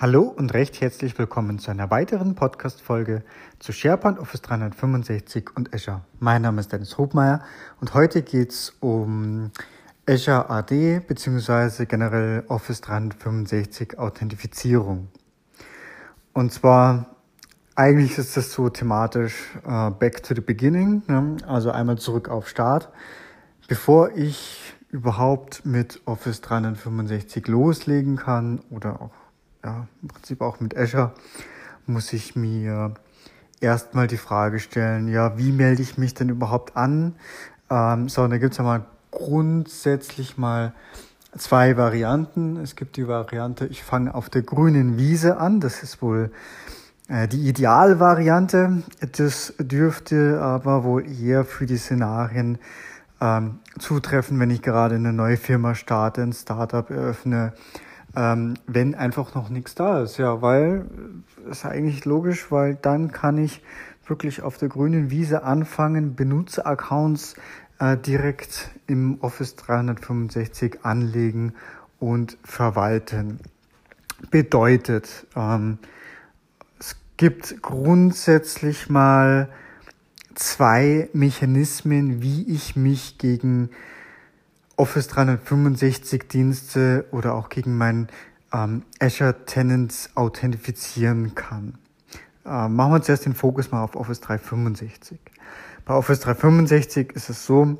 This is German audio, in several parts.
Hallo und recht herzlich willkommen zu einer weiteren Podcast-Folge zu SharePoint Office 365 und Azure. Mein Name ist Dennis Hobmeier und heute geht es um Azure AD bzw. generell Office 365 Authentifizierung. Und zwar eigentlich ist das so thematisch uh, back to the beginning, ne? also einmal zurück auf Start. Bevor ich überhaupt mit Office 365 loslegen kann oder auch ja, im Prinzip auch mit Azure, muss ich mir erstmal die Frage stellen, ja, wie melde ich mich denn überhaupt an? Ähm, so, und da gibt's ja mal grundsätzlich mal zwei Varianten. Es gibt die Variante, ich fange auf der grünen Wiese an. Das ist wohl äh, die Idealvariante. Das dürfte aber wohl eher für die Szenarien ähm, zutreffen, wenn ich gerade eine neue Firma starte, ein Startup eröffne, ähm, wenn einfach noch nichts da ist. Ja, weil äh, ist eigentlich logisch, weil dann kann ich wirklich auf der grünen Wiese anfangen, Benutzeraccounts äh, direkt im Office 365 anlegen und verwalten. Bedeutet, ähm, es gibt grundsätzlich mal zwei Mechanismen, wie ich mich gegen Office 365 Dienste oder auch gegen meinen ähm, Azure Tenants authentifizieren kann. Ähm, machen wir zuerst den Fokus mal auf Office 365. Bei Office 365 ist es so,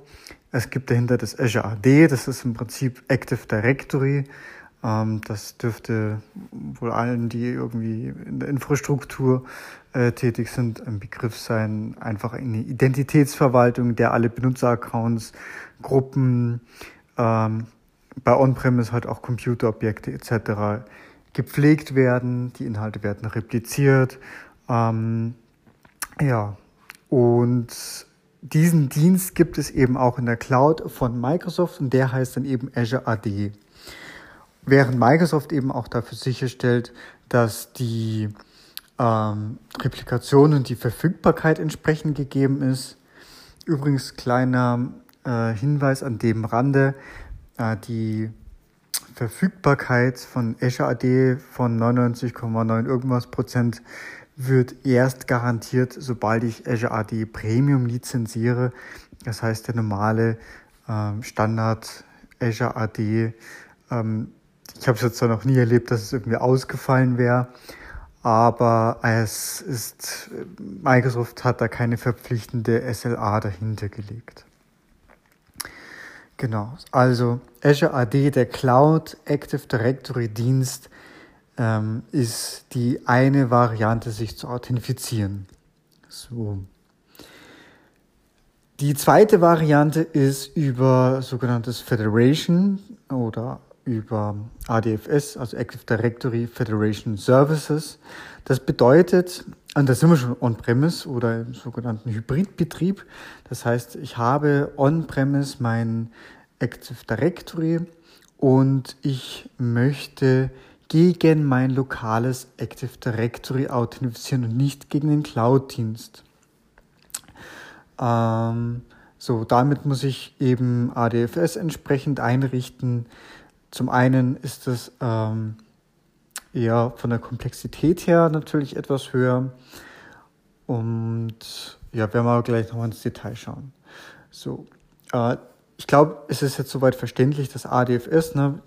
es gibt dahinter das Azure AD, das ist im Prinzip Active Directory. Ähm, das dürfte wohl allen, die irgendwie in der Infrastruktur äh, tätig sind, ein Begriff sein. Einfach eine Identitätsverwaltung, der alle Benutzeraccounts, Gruppen, ähm, bei On-Premise halt auch Computerobjekte etc. gepflegt werden. Die Inhalte werden repliziert. Ähm, ja, und diesen Dienst gibt es eben auch in der Cloud von Microsoft und der heißt dann eben Azure AD. Während Microsoft eben auch dafür sicherstellt, dass die ähm, Replikation und die Verfügbarkeit entsprechend gegeben ist. Übrigens kleiner äh, Hinweis an dem Rande, äh, die Verfügbarkeit von Azure AD von 99,9 irgendwas Prozent wird erst garantiert, sobald ich Azure AD Premium lizenziere. Das heißt, der normale ähm, Standard Azure AD, ähm, ich habe es jetzt zwar noch nie erlebt, dass es irgendwie ausgefallen wäre, aber es ist, Microsoft hat da keine verpflichtende SLA dahinter gelegt. Genau, also Azure AD, der Cloud Active Directory Dienst, ähm, ist die eine Variante, sich zu authentifizieren. So. Die zweite Variante ist über sogenanntes Federation oder über ADFS, also Active Directory Federation Services. Das bedeutet, und da sind wir schon on-premise oder im sogenannten Hybridbetrieb. Das heißt, ich habe on-premise mein Active Directory und ich möchte gegen mein lokales Active Directory authentifizieren und nicht gegen den Cloud-Dienst. Ähm, so, damit muss ich eben ADFS entsprechend einrichten. Zum einen ist es ähm, eher von der Komplexität her natürlich etwas höher. Und ja, werden wir gleich nochmal ins Detail schauen. So, äh, ich glaube, es ist jetzt soweit verständlich, dass ADFS, ne,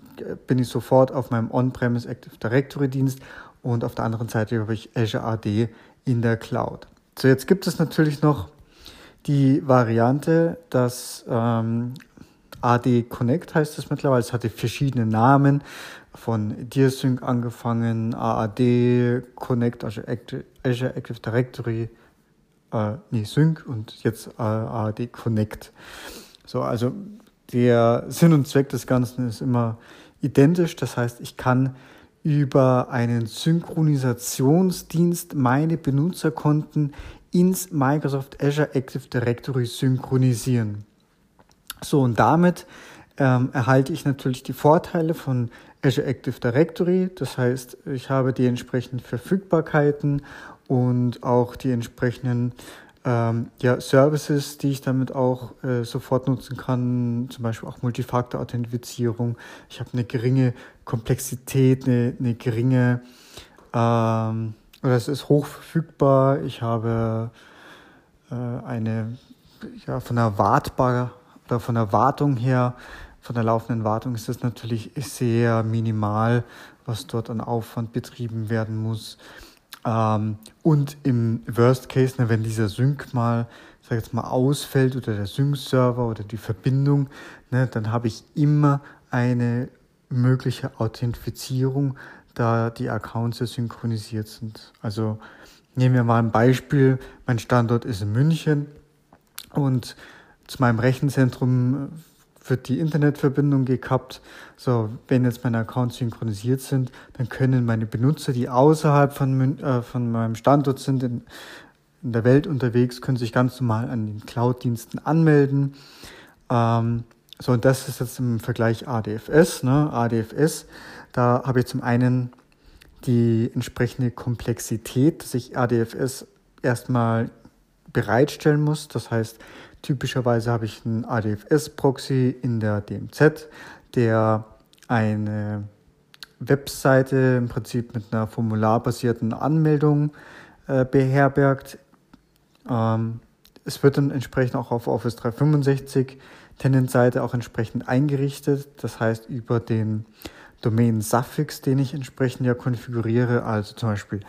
bin ich sofort auf meinem On-Premise Active Directory Dienst und auf der anderen Seite habe ich Azure AD in der Cloud. So, jetzt gibt es natürlich noch die Variante, dass ähm, AD Connect heißt es mittlerweile. Es hatte verschiedene Namen, von DearSync angefangen, AAD Connect, also Azure Active Directory, äh, nee, Sync und jetzt äh, AAD Connect. So, also der Sinn und Zweck des Ganzen ist immer identisch. Das heißt, ich kann über einen Synchronisationsdienst meine Benutzerkonten ins Microsoft Azure Active Directory synchronisieren. So, und damit ähm, erhalte ich natürlich die Vorteile von Azure Active Directory. Das heißt, ich habe die entsprechenden Verfügbarkeiten und auch die entsprechenden ähm, ja, Services, die ich damit auch äh, sofort nutzen kann, zum Beispiel auch Multifaktor-Authentifizierung. Ich habe eine geringe Komplexität, eine, eine geringe, ähm, oder es ist hoch verfügbar. Ich habe äh, eine, ja, von der Wartbar von der Wartung her, von der laufenden Wartung ist das natürlich sehr minimal, was dort an Aufwand betrieben werden muss. Ähm, und im Worst Case, ne, wenn dieser Sync mal, sag jetzt mal, ausfällt oder der Sync-Server oder die Verbindung, ne, dann habe ich immer eine mögliche Authentifizierung, da die Accounts ja synchronisiert sind. Also nehmen wir mal ein Beispiel. Mein Standort ist in München und zu meinem Rechenzentrum wird die Internetverbindung gekappt. So, wenn jetzt meine Accounts synchronisiert sind, dann können meine Benutzer, die außerhalb von, äh, von meinem Standort sind, in, in, der Welt unterwegs, können sich ganz normal an den Cloud-Diensten anmelden. Ähm, so, und das ist jetzt im Vergleich ADFS. Ne? ADFS, da habe ich zum einen die entsprechende Komplexität, dass ich ADFS erstmal bereitstellen muss. Das heißt, Typischerweise habe ich einen ADFS-Proxy in der DMZ, der eine Webseite im Prinzip mit einer formularbasierten Anmeldung äh, beherbergt. Ähm, es wird dann entsprechend auch auf Office 365 Tenant-Seite auch entsprechend eingerichtet. Das heißt, über den Suffix, den ich entsprechend ja konfiguriere, also zum Beispiel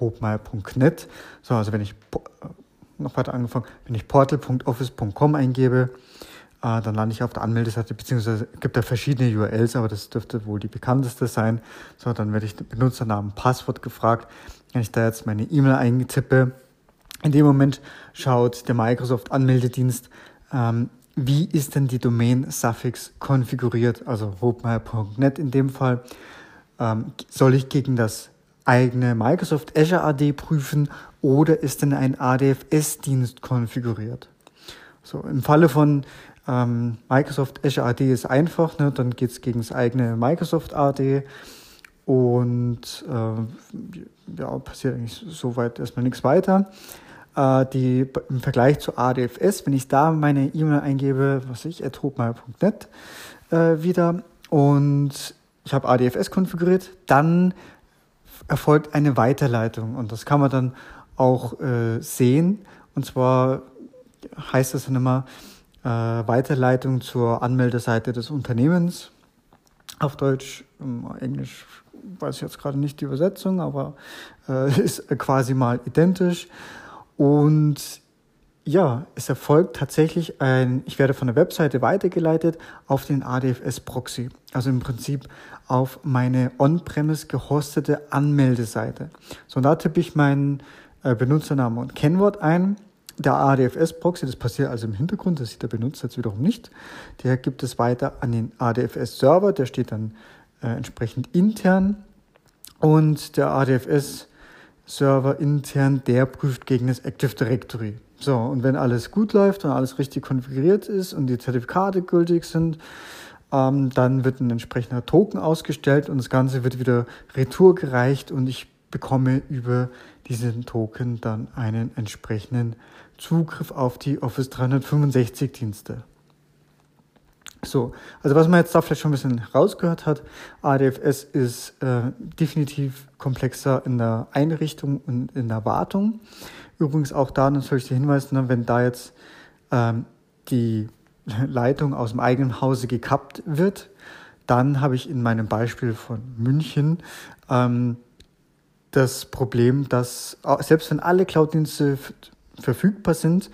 hopmeier.net. So, also wenn ich noch weiter angefangen, wenn ich portal.office.com eingebe, äh, dann lande ich auf der Anmeldeseite, beziehungsweise gibt da verschiedene URLs, aber das dürfte wohl die bekannteste sein. So, dann werde ich Benutzernamen, Passwort gefragt. Wenn ich da jetzt meine E-Mail eingetippe, in dem Moment schaut der Microsoft Anmeldedienst, ähm, wie ist denn die Domain Suffix konfiguriert, also hopmeyer.net in dem Fall. Ähm, soll ich gegen das eigene Microsoft Azure AD prüfen oder ist denn ein ADFS-Dienst konfiguriert? So, im Falle von ähm, Microsoft Azure AD ist einfach, ne, dann geht es gegen das eigene Microsoft AD und äh, ja, passiert eigentlich soweit erstmal nichts weiter. Äh, die, Im Vergleich zu ADFS, wenn ich da meine E-Mail eingebe, was ich, atrobmeier.net äh, wieder und ich habe ADFS konfiguriert, dann erfolgt eine Weiterleitung und das kann man dann auch äh, sehen. Und zwar heißt das dann immer äh, Weiterleitung zur Anmeldeseite des Unternehmens. Auf Deutsch, ähm, Englisch weiß ich jetzt gerade nicht die Übersetzung, aber äh, ist quasi mal identisch. Und ja, es erfolgt tatsächlich ein, ich werde von der Webseite weitergeleitet auf den ADFS-Proxy. Also im Prinzip auf meine on-premise gehostete Anmeldeseite. So, und da tippe ich meinen äh, Benutzernamen und Kennwort ein. Der ADFS-Proxy, das passiert also im Hintergrund, das sieht der Benutzer jetzt wiederum nicht. Der gibt es weiter an den ADFS-Server, der steht dann äh, entsprechend intern. Und der ADFS-Server intern, der prüft gegen das Active Directory. So, und wenn alles gut läuft und alles richtig konfiguriert ist und die Zertifikate gültig sind, ähm, dann wird ein entsprechender Token ausgestellt und das Ganze wird wieder retour gereicht und ich bekomme über diesen Token dann einen entsprechenden Zugriff auf die Office 365 Dienste. So, also was man jetzt da vielleicht schon ein bisschen rausgehört hat, ADFS ist äh, definitiv komplexer in der Einrichtung und in der Wartung. Übrigens auch da natürlich der Hinweis, ne, wenn da jetzt ähm, die Leitung aus dem eigenen Hause gekappt wird, dann habe ich in meinem Beispiel von München ähm, das Problem, dass selbst wenn alle Cloud-Dienste verfügbar sind,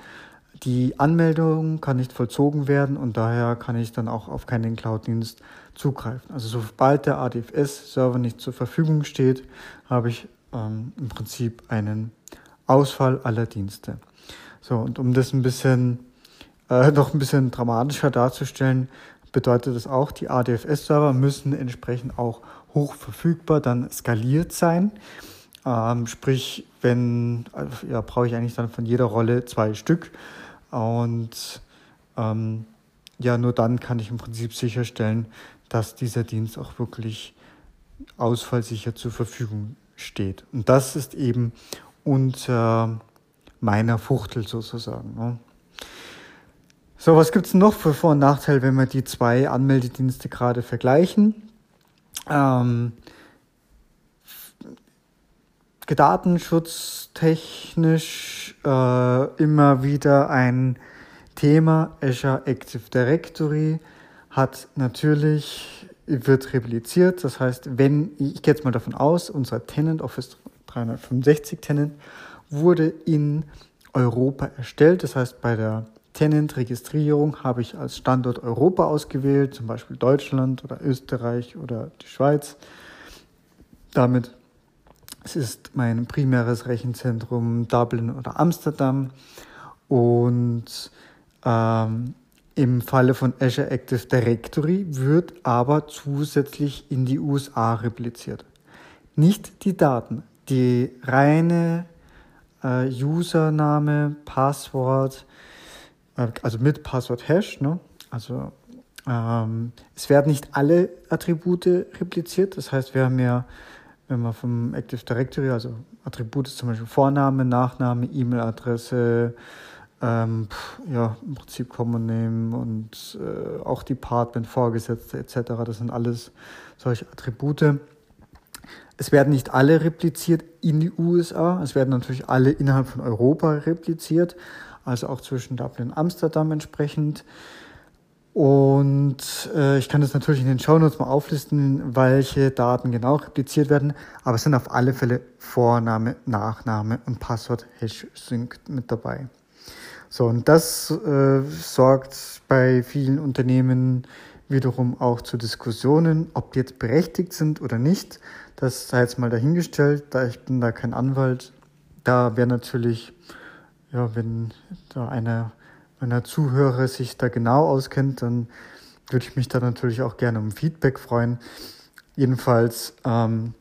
die Anmeldung kann nicht vollzogen werden und daher kann ich dann auch auf keinen Cloud-Dienst zugreifen. Also sobald der ADFS-Server nicht zur Verfügung steht, habe ich ähm, im Prinzip einen Ausfall aller Dienste. So, und um das ein bisschen, äh, noch ein bisschen dramatischer darzustellen, bedeutet das auch, die ADFS-Server müssen entsprechend auch hoch verfügbar dann skaliert sein. Ähm, sprich, wenn, also, ja, brauche ich eigentlich dann von jeder Rolle zwei Stück. Und ähm, ja, nur dann kann ich im Prinzip sicherstellen, dass dieser Dienst auch wirklich ausfallsicher zur Verfügung steht. Und das ist eben unser meiner Fuchtel sozusagen. Ne? So, was gibt es noch für Vor- und Nachteile, wenn wir die zwei Anmeldedienste gerade vergleichen? Ähm, datenschutztechnisch äh, immer wieder ein Thema. Azure Active Directory hat natürlich, wird repliziert. Das heißt, wenn, ich gehe jetzt mal davon aus, unser Tenant, Office 365 Tenant, wurde in Europa erstellt. Das heißt, bei der Tenant-Registrierung habe ich als Standort Europa ausgewählt, zum Beispiel Deutschland oder Österreich oder die Schweiz. Damit es ist mein primäres Rechenzentrum Dublin oder Amsterdam. Und ähm, im Falle von Azure Active Directory wird aber zusätzlich in die USA repliziert. Nicht die Daten, die reine äh, Username, Passwort, äh, also mit Passwort-Hash, ne? also ähm, es werden nicht alle Attribute repliziert. Das heißt, wir haben ja, wenn man vom Active Directory, also Attribute zum Beispiel Vorname, Nachname, E-Mail-Adresse, ähm, ja, im Prinzip Common Name und äh, auch Department, Vorgesetzte etc. Das sind alles solche Attribute. Es werden nicht alle repliziert in die USA, es werden natürlich alle innerhalb von Europa repliziert, also auch zwischen Dublin und Amsterdam entsprechend. Und äh, ich kann das natürlich in den Shownotes mal auflisten, welche Daten genau repliziert werden, aber es sind auf alle Fälle Vorname, Nachname und Passwort Hash Sync mit dabei. So, und das äh, sorgt bei vielen Unternehmen wiederum auch zu Diskussionen, ob die jetzt berechtigt sind oder nicht. Das sei jetzt mal dahingestellt, da ich bin da kein Anwalt. Da wäre natürlich, ja, wenn da einer meiner Zuhörer sich da genau auskennt, dann würde ich mich da natürlich auch gerne um Feedback freuen. Jedenfalls ähm,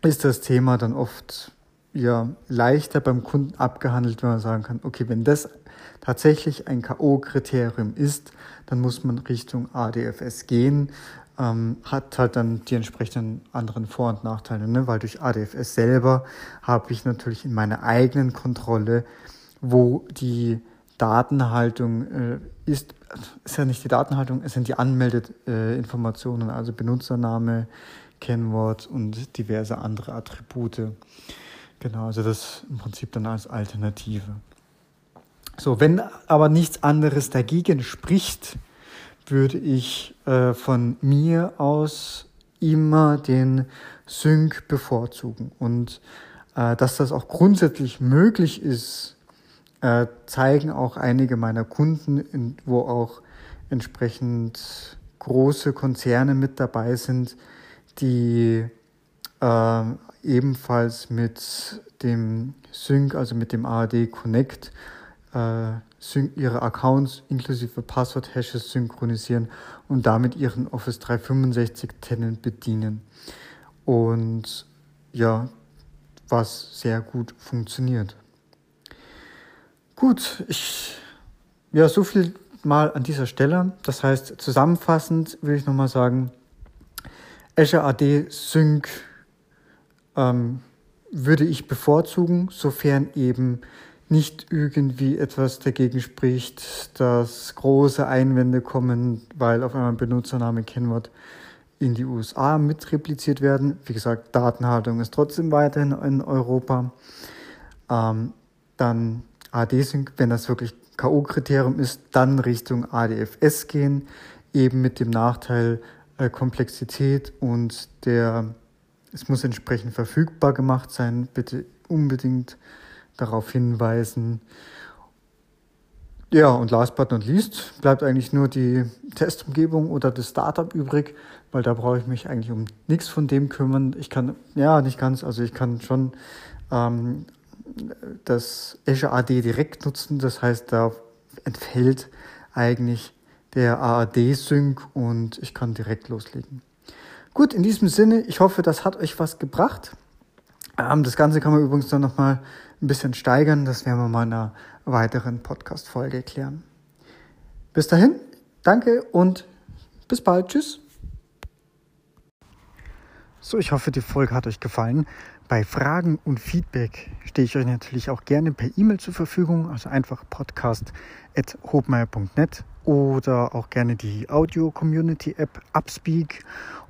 ist das Thema dann oft ja leichter beim Kunden abgehandelt, wenn man sagen kann, okay, wenn das tatsächlich ein K.O.-Kriterium ist, dann muss man Richtung ADFS gehen. Ähm, hat halt dann die entsprechenden anderen Vor- und Nachteile, ne? weil durch ADFS selber habe ich natürlich in meiner eigenen Kontrolle, wo die Datenhaltung äh, ist, ist ja nicht die Datenhaltung, es sind die Anmeldeinformationen, äh, also Benutzername, Kennwort und diverse andere Attribute. Genau, also das im Prinzip dann als Alternative. So, wenn aber nichts anderes dagegen spricht, würde ich äh, von mir aus immer den Sync bevorzugen. Und äh, dass das auch grundsätzlich möglich ist, äh, zeigen auch einige meiner Kunden, in, wo auch entsprechend große Konzerne mit dabei sind, die äh, ebenfalls mit dem Sync, also mit dem ARD Connect, äh, ihre Accounts inklusive Passwort-Hashes synchronisieren und damit ihren Office 365 Tenant bedienen. Und ja, was sehr gut funktioniert. Gut, ich, ja, so viel mal an dieser Stelle. Das heißt, zusammenfassend will ich nochmal sagen, Azure AD Sync ähm, würde ich bevorzugen, sofern eben nicht irgendwie etwas dagegen spricht, dass große Einwände kommen, weil auf einmal Benutzername, Kennwort in die USA mit repliziert werden. Wie gesagt, Datenhaltung ist trotzdem weiterhin in Europa. Ähm, dann AD-Sync, wenn das wirklich K.O.-Kriterium ist, dann Richtung ADFS gehen, eben mit dem Nachteil äh, Komplexität und der, es muss entsprechend verfügbar gemacht sein. Bitte unbedingt darauf hinweisen. Ja, und last but not least bleibt eigentlich nur die Testumgebung oder das Startup übrig, weil da brauche ich mich eigentlich um nichts von dem kümmern. Ich kann, ja, nicht ganz, also ich kann schon ähm, das Azure AD direkt nutzen, das heißt, da entfällt eigentlich der AAD-Sync und ich kann direkt loslegen. Gut, in diesem Sinne, ich hoffe, das hat euch was gebracht. Ähm, das Ganze kann man übrigens dann nochmal ein bisschen steigern. Das werden wir mal in einer weiteren Podcast-Folge klären. Bis dahin, danke und bis bald. Tschüss. So, ich hoffe, die Folge hat euch gefallen. Bei Fragen und Feedback stehe ich euch natürlich auch gerne per E-Mail zur Verfügung, also einfach podcast.hobmeier.net oder auch gerne die Audio-Community-App Upspeak.